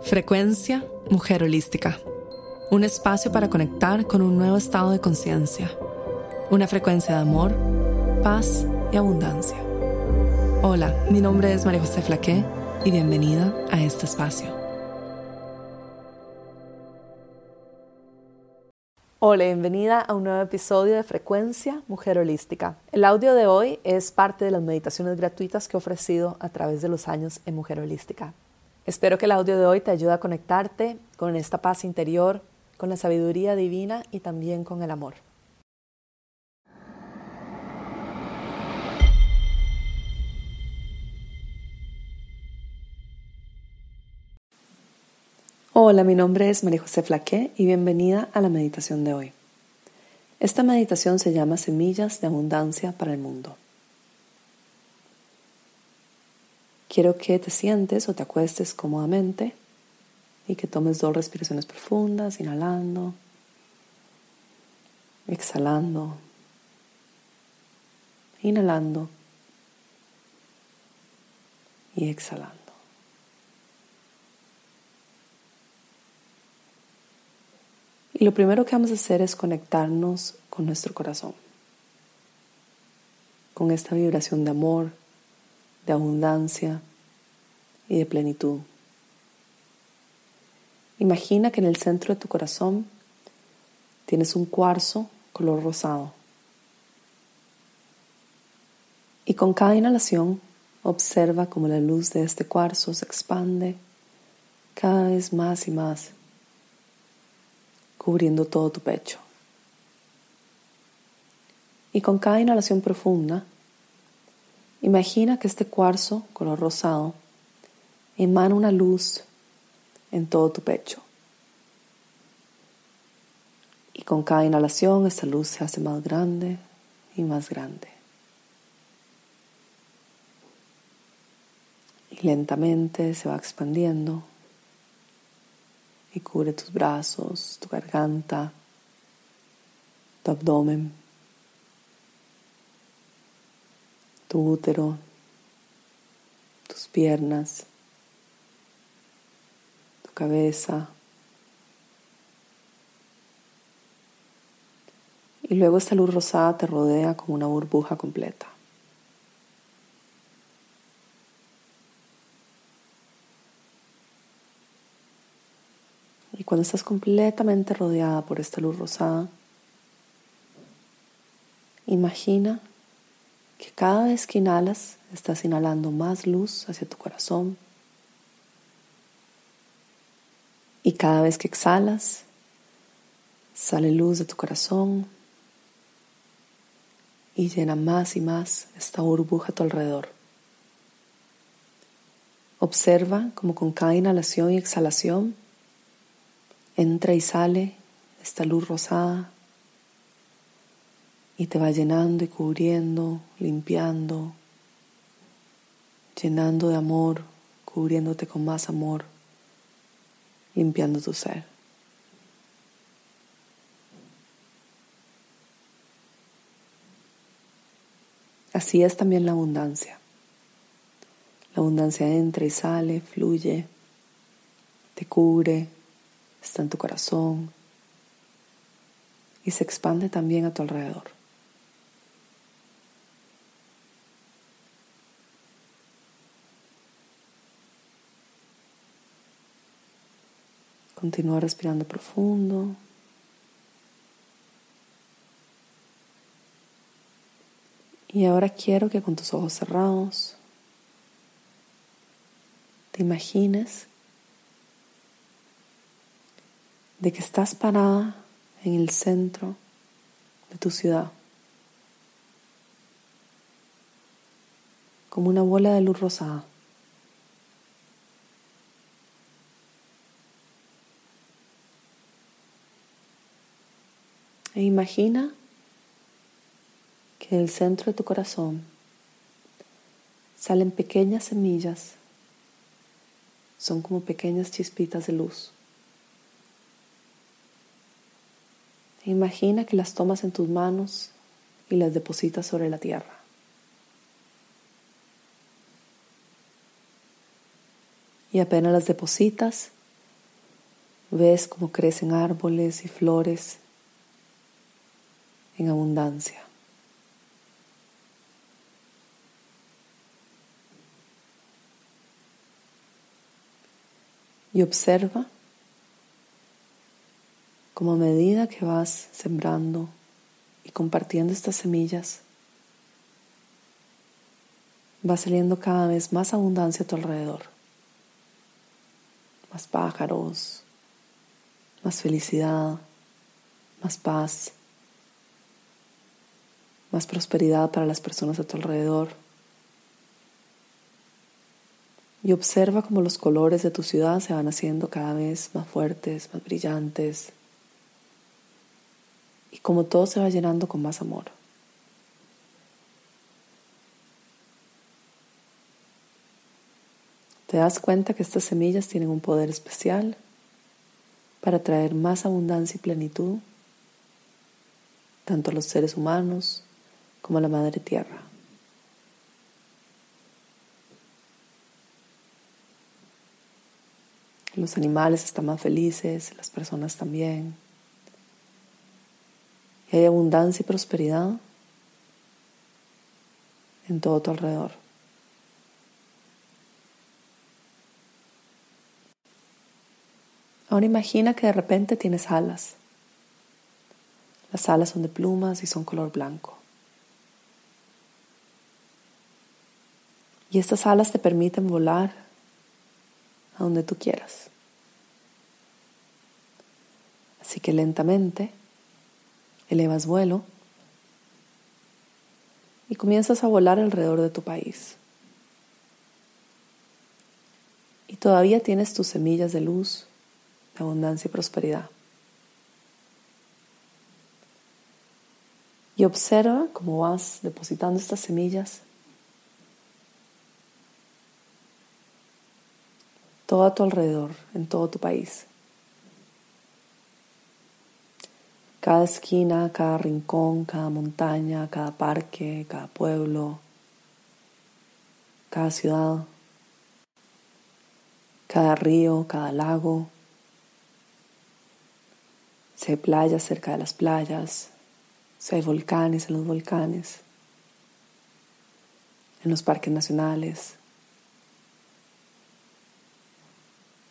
Frecuencia Mujer Holística. Un espacio para conectar con un nuevo estado de conciencia. Una frecuencia de amor, paz y abundancia. Hola, mi nombre es María José Flaqué y bienvenida a este espacio. Hola, bienvenida a un nuevo episodio de Frecuencia Mujer Holística. El audio de hoy es parte de las meditaciones gratuitas que he ofrecido a través de los años en Mujer Holística. Espero que el audio de hoy te ayude a conectarte con esta paz interior, con la sabiduría divina y también con el amor. Hola, mi nombre es María José Flaqué y bienvenida a la meditación de hoy. Esta meditación se llama Semillas de Abundancia para el Mundo. Quiero que te sientes o te acuestes cómodamente y que tomes dos respiraciones profundas, inhalando, exhalando, inhalando y exhalando. Y lo primero que vamos a hacer es conectarnos con nuestro corazón, con esta vibración de amor, de abundancia y de plenitud. Imagina que en el centro de tu corazón tienes un cuarzo color rosado. Y con cada inhalación observa cómo la luz de este cuarzo se expande cada vez más y más cubriendo todo tu pecho. Y con cada inhalación profunda, imagina que este cuarzo color rosado emana una luz en todo tu pecho. Y con cada inhalación esta luz se hace más grande y más grande. Y lentamente se va expandiendo y cubre tus brazos, tu garganta, tu abdomen, tu útero, tus piernas, tu cabeza. Y luego esta luz rosada te rodea como una burbuja completa. Y cuando estás completamente rodeada por esta luz rosada, imagina que cada vez que inhalas, estás inhalando más luz hacia tu corazón. Y cada vez que exhalas, sale luz de tu corazón y llena más y más esta burbuja a tu alrededor. Observa como con cada inhalación y exhalación entra y sale esta luz rosada y te va llenando y cubriendo, limpiando, llenando de amor, cubriéndote con más amor, limpiando tu ser. Así es también la abundancia. La abundancia entra y sale, fluye, te cubre, está en tu corazón y se expande también a tu alrededor. Continúa respirando profundo. Y ahora quiero que con tus ojos cerrados te imagines de que estás parada en el centro de tu ciudad, como una bola de luz rosada. E imagina que del centro de tu corazón salen pequeñas semillas, son como pequeñas chispitas de luz. Imagina que las tomas en tus manos y las depositas sobre la tierra. Y apenas las depositas, ves cómo crecen árboles y flores en abundancia. Y observa como a medida que vas sembrando y compartiendo estas semillas, va saliendo cada vez más abundancia a tu alrededor. Más pájaros, más felicidad, más paz, más prosperidad para las personas a tu alrededor. Y observa cómo los colores de tu ciudad se van haciendo cada vez más fuertes, más brillantes, y cómo todo se va llenando con más amor. Te das cuenta que estas semillas tienen un poder especial para traer más abundancia y plenitud tanto a los seres humanos como la Madre Tierra. Los animales están más felices, las personas también. Y hay abundancia y prosperidad en todo tu alrededor. Ahora imagina que de repente tienes alas. Las alas son de plumas y son color blanco. Y estas alas te permiten volar a donde tú quieras. Así que lentamente elevas vuelo y comienzas a volar alrededor de tu país. Y todavía tienes tus semillas de luz abundancia y prosperidad. Y observa cómo vas depositando estas semillas todo a tu alrededor, en todo tu país. Cada esquina, cada rincón, cada montaña, cada parque, cada pueblo, cada ciudad, cada río, cada lago. Si hay playas cerca de las playas, si hay volcanes en los volcanes, en los parques nacionales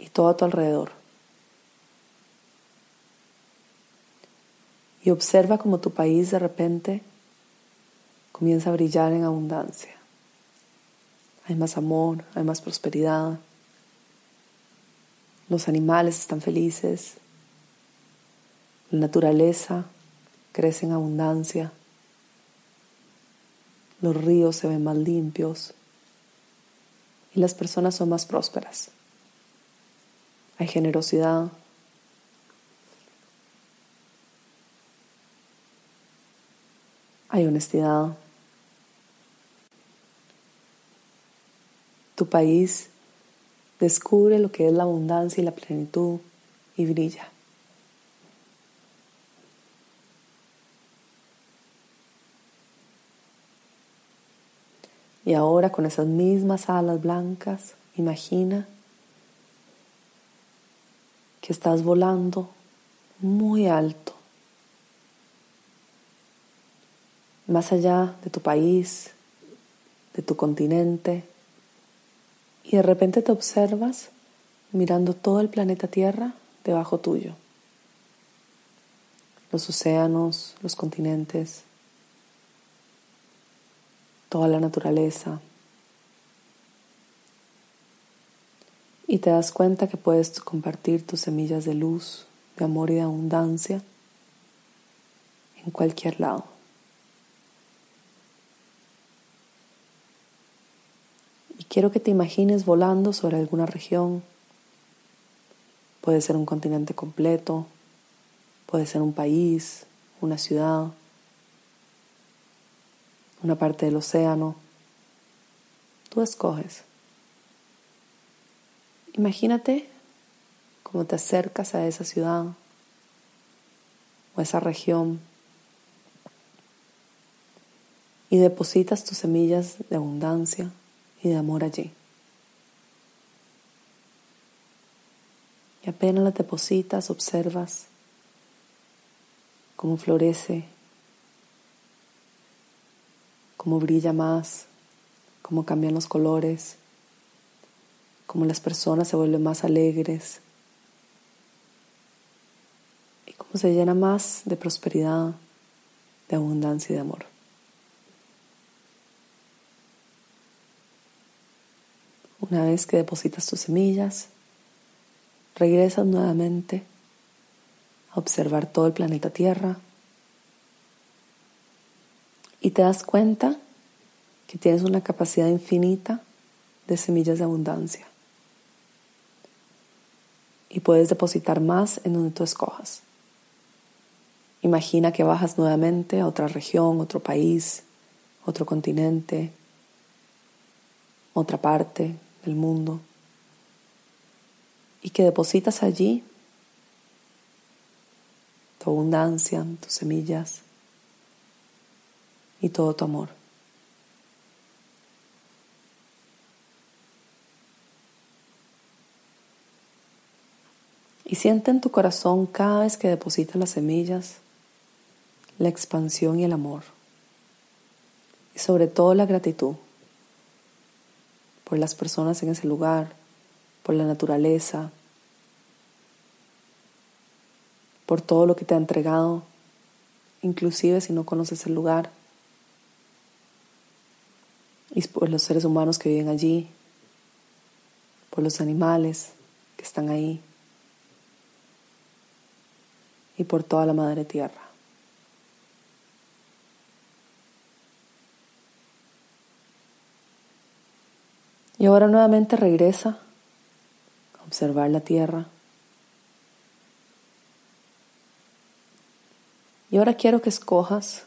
y todo a tu alrededor. Y observa cómo tu país de repente comienza a brillar en abundancia. Hay más amor, hay más prosperidad. Los animales están felices, la naturaleza crece en abundancia. Los ríos se ven más limpios y las personas son más prósperas. Hay generosidad. Hay honestidad. Tu país descubre lo que es la abundancia y la plenitud y brilla. Y ahora con esas mismas alas blancas, imagina estás volando muy alto, más allá de tu país, de tu continente, y de repente te observas mirando todo el planeta Tierra debajo tuyo, los océanos, los continentes, toda la naturaleza. Y te das cuenta que puedes compartir tus semillas de luz, de amor y de abundancia en cualquier lado. Y quiero que te imagines volando sobre alguna región. Puede ser un continente completo, puede ser un país, una ciudad, una parte del océano. Tú escoges. Imagínate cómo te acercas a esa ciudad o a esa región y depositas tus semillas de abundancia y de amor allí. Y apenas las depositas, observas cómo florece, cómo brilla más, cómo cambian los colores, cómo las personas se vuelven más alegres y cómo se llena más de prosperidad, de abundancia y de amor. Una vez que depositas tus semillas, regresas nuevamente a observar todo el planeta Tierra y te das cuenta que tienes una capacidad infinita de semillas de abundancia y puedes depositar más en donde tú escojas. Imagina que bajas nuevamente a otra región, otro país, otro continente, otra parte, del mundo y que depositas allí tu abundancia, tus semillas y todo tu amor. Y siente en tu corazón cada vez que depositas las semillas la expansión y el amor. Y sobre todo la gratitud por las personas en ese lugar, por la naturaleza, por todo lo que te ha entregado, inclusive si no conoces el lugar, y por los seres humanos que viven allí, por los animales que están ahí, y por toda la madre tierra. Y ahora nuevamente regresa a observar la tierra. Y ahora quiero que escojas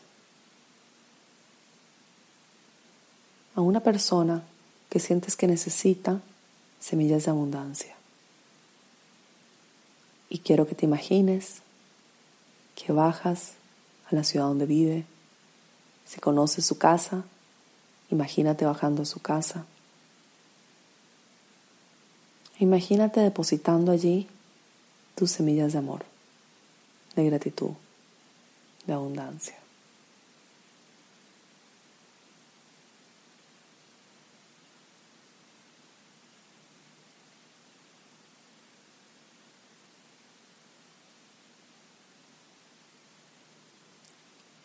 a una persona que sientes que necesita semillas de abundancia. Y quiero que te imagines que bajas a la ciudad donde vive. Si conoces su casa, imagínate bajando a su casa. Imagínate depositando allí tus semillas de amor, de gratitud, de abundancia.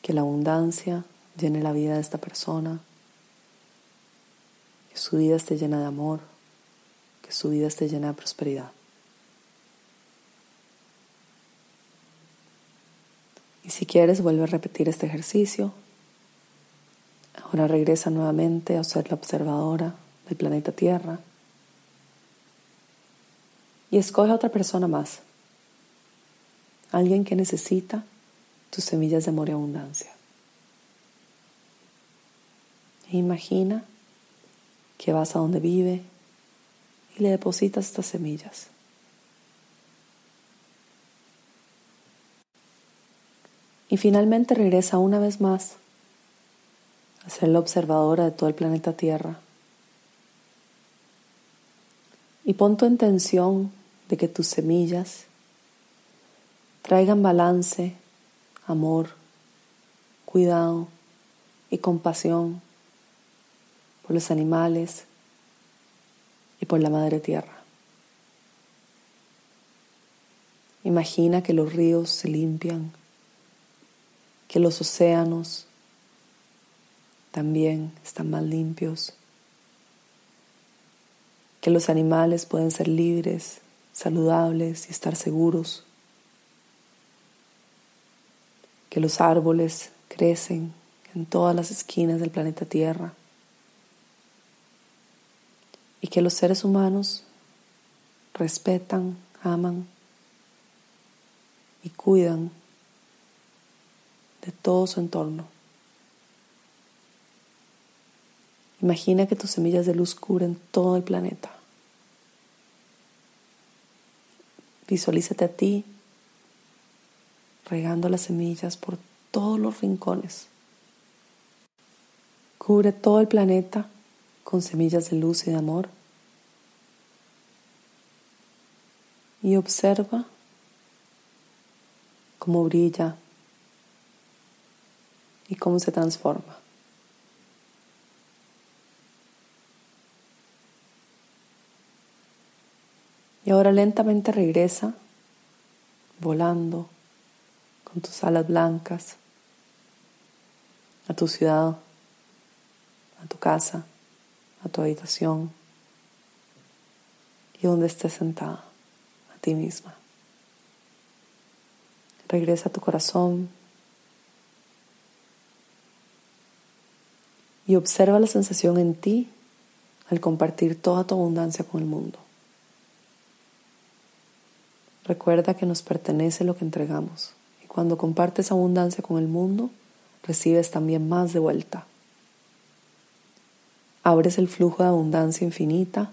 Que la abundancia llene la vida de esta persona, que su vida esté llena de amor que su vida esté llena de prosperidad. Y si quieres, vuelve a repetir este ejercicio. Ahora regresa nuevamente a ser la observadora del planeta Tierra. Y escoge a otra persona más. Alguien que necesita tus semillas de amor y abundancia. E imagina que vas a donde vive, y le depositas estas semillas. Y finalmente regresa una vez más a ser la observadora de todo el planeta Tierra. Y pon tu intención de que tus semillas traigan balance, amor, cuidado y compasión por los animales, y por la Madre Tierra. Imagina que los ríos se limpian, que los océanos también están más limpios, que los animales pueden ser libres, saludables y estar seguros, que los árboles crecen en todas las esquinas del planeta Tierra y que los seres humanos respetan, aman y cuidan de todo su entorno. Imagina que tus semillas de luz cubren todo el planeta. Visualízate a ti regando las semillas por todos los rincones. Cubre todo el planeta con semillas de luz y de amor. y observa cómo brilla y cómo se transforma. Y ahora lentamente regresa volando con tus alas blancas a tu ciudad, a tu casa, a tu habitación y donde estés sentada, a ti misma. Regresa a tu corazón y observa la sensación en ti al compartir toda tu abundancia con el mundo. Recuerda que nos pertenece lo que entregamos cuando compartes abundancia con el mundo, recibes también más de vuelta. Abres el flujo de abundancia infinita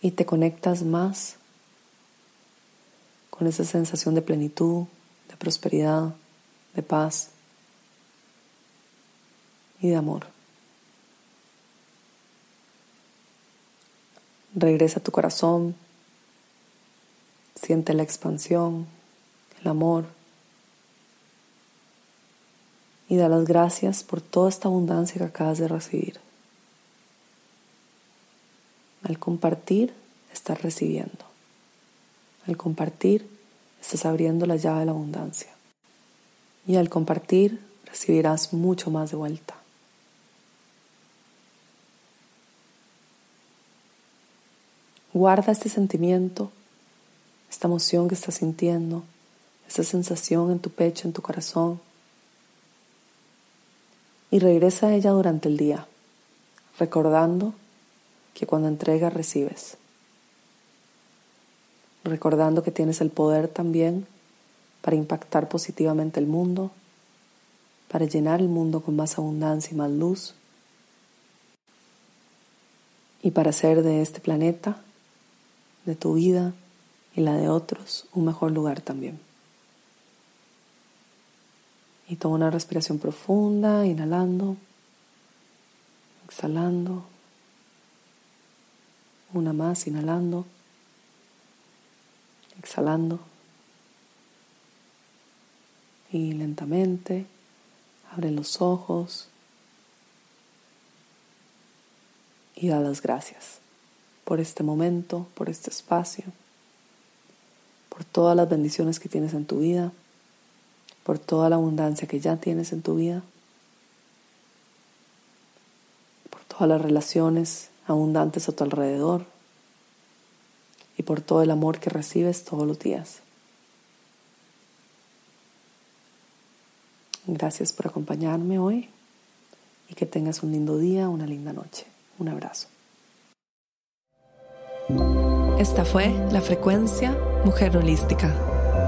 y te conectas más con esa sensación de plenitud, de prosperidad, de paz y de amor. Regresa a tu corazón, siente la expansión, el amor y da las gracias por toda esta abundancia que acabas de recibir. Al compartir, estás recibiendo. Al compartir, estás abriendo la llave de la abundancia. Y al compartir, recibirás mucho más de vuelta. Guarda este sentimiento, esta emoción que estás sintiendo, esta sensación en tu pecho, en tu corazón, y regresa a ella durante el día, recordando que cuando entregas recibes, recordando que tienes el poder también para impactar positivamente el mundo, para llenar el mundo con más abundancia y más luz, y para hacer de este planeta de tu vida y la de otros un mejor lugar también. Y toma una respiración profunda, inhalando, exhalando, una más, inhalando, exhalando. Y lentamente abre los ojos y da las gracias por este momento, por este espacio, por todas las bendiciones que tienes en tu vida, por toda la abundancia que ya tienes en tu vida, por todas las relaciones abundantes a tu alrededor y por todo el amor que recibes todos los días. Gracias por acompañarme hoy y que tengas un lindo día, una linda noche. Un abrazo. Esta fue la frecuencia Mujer Holística,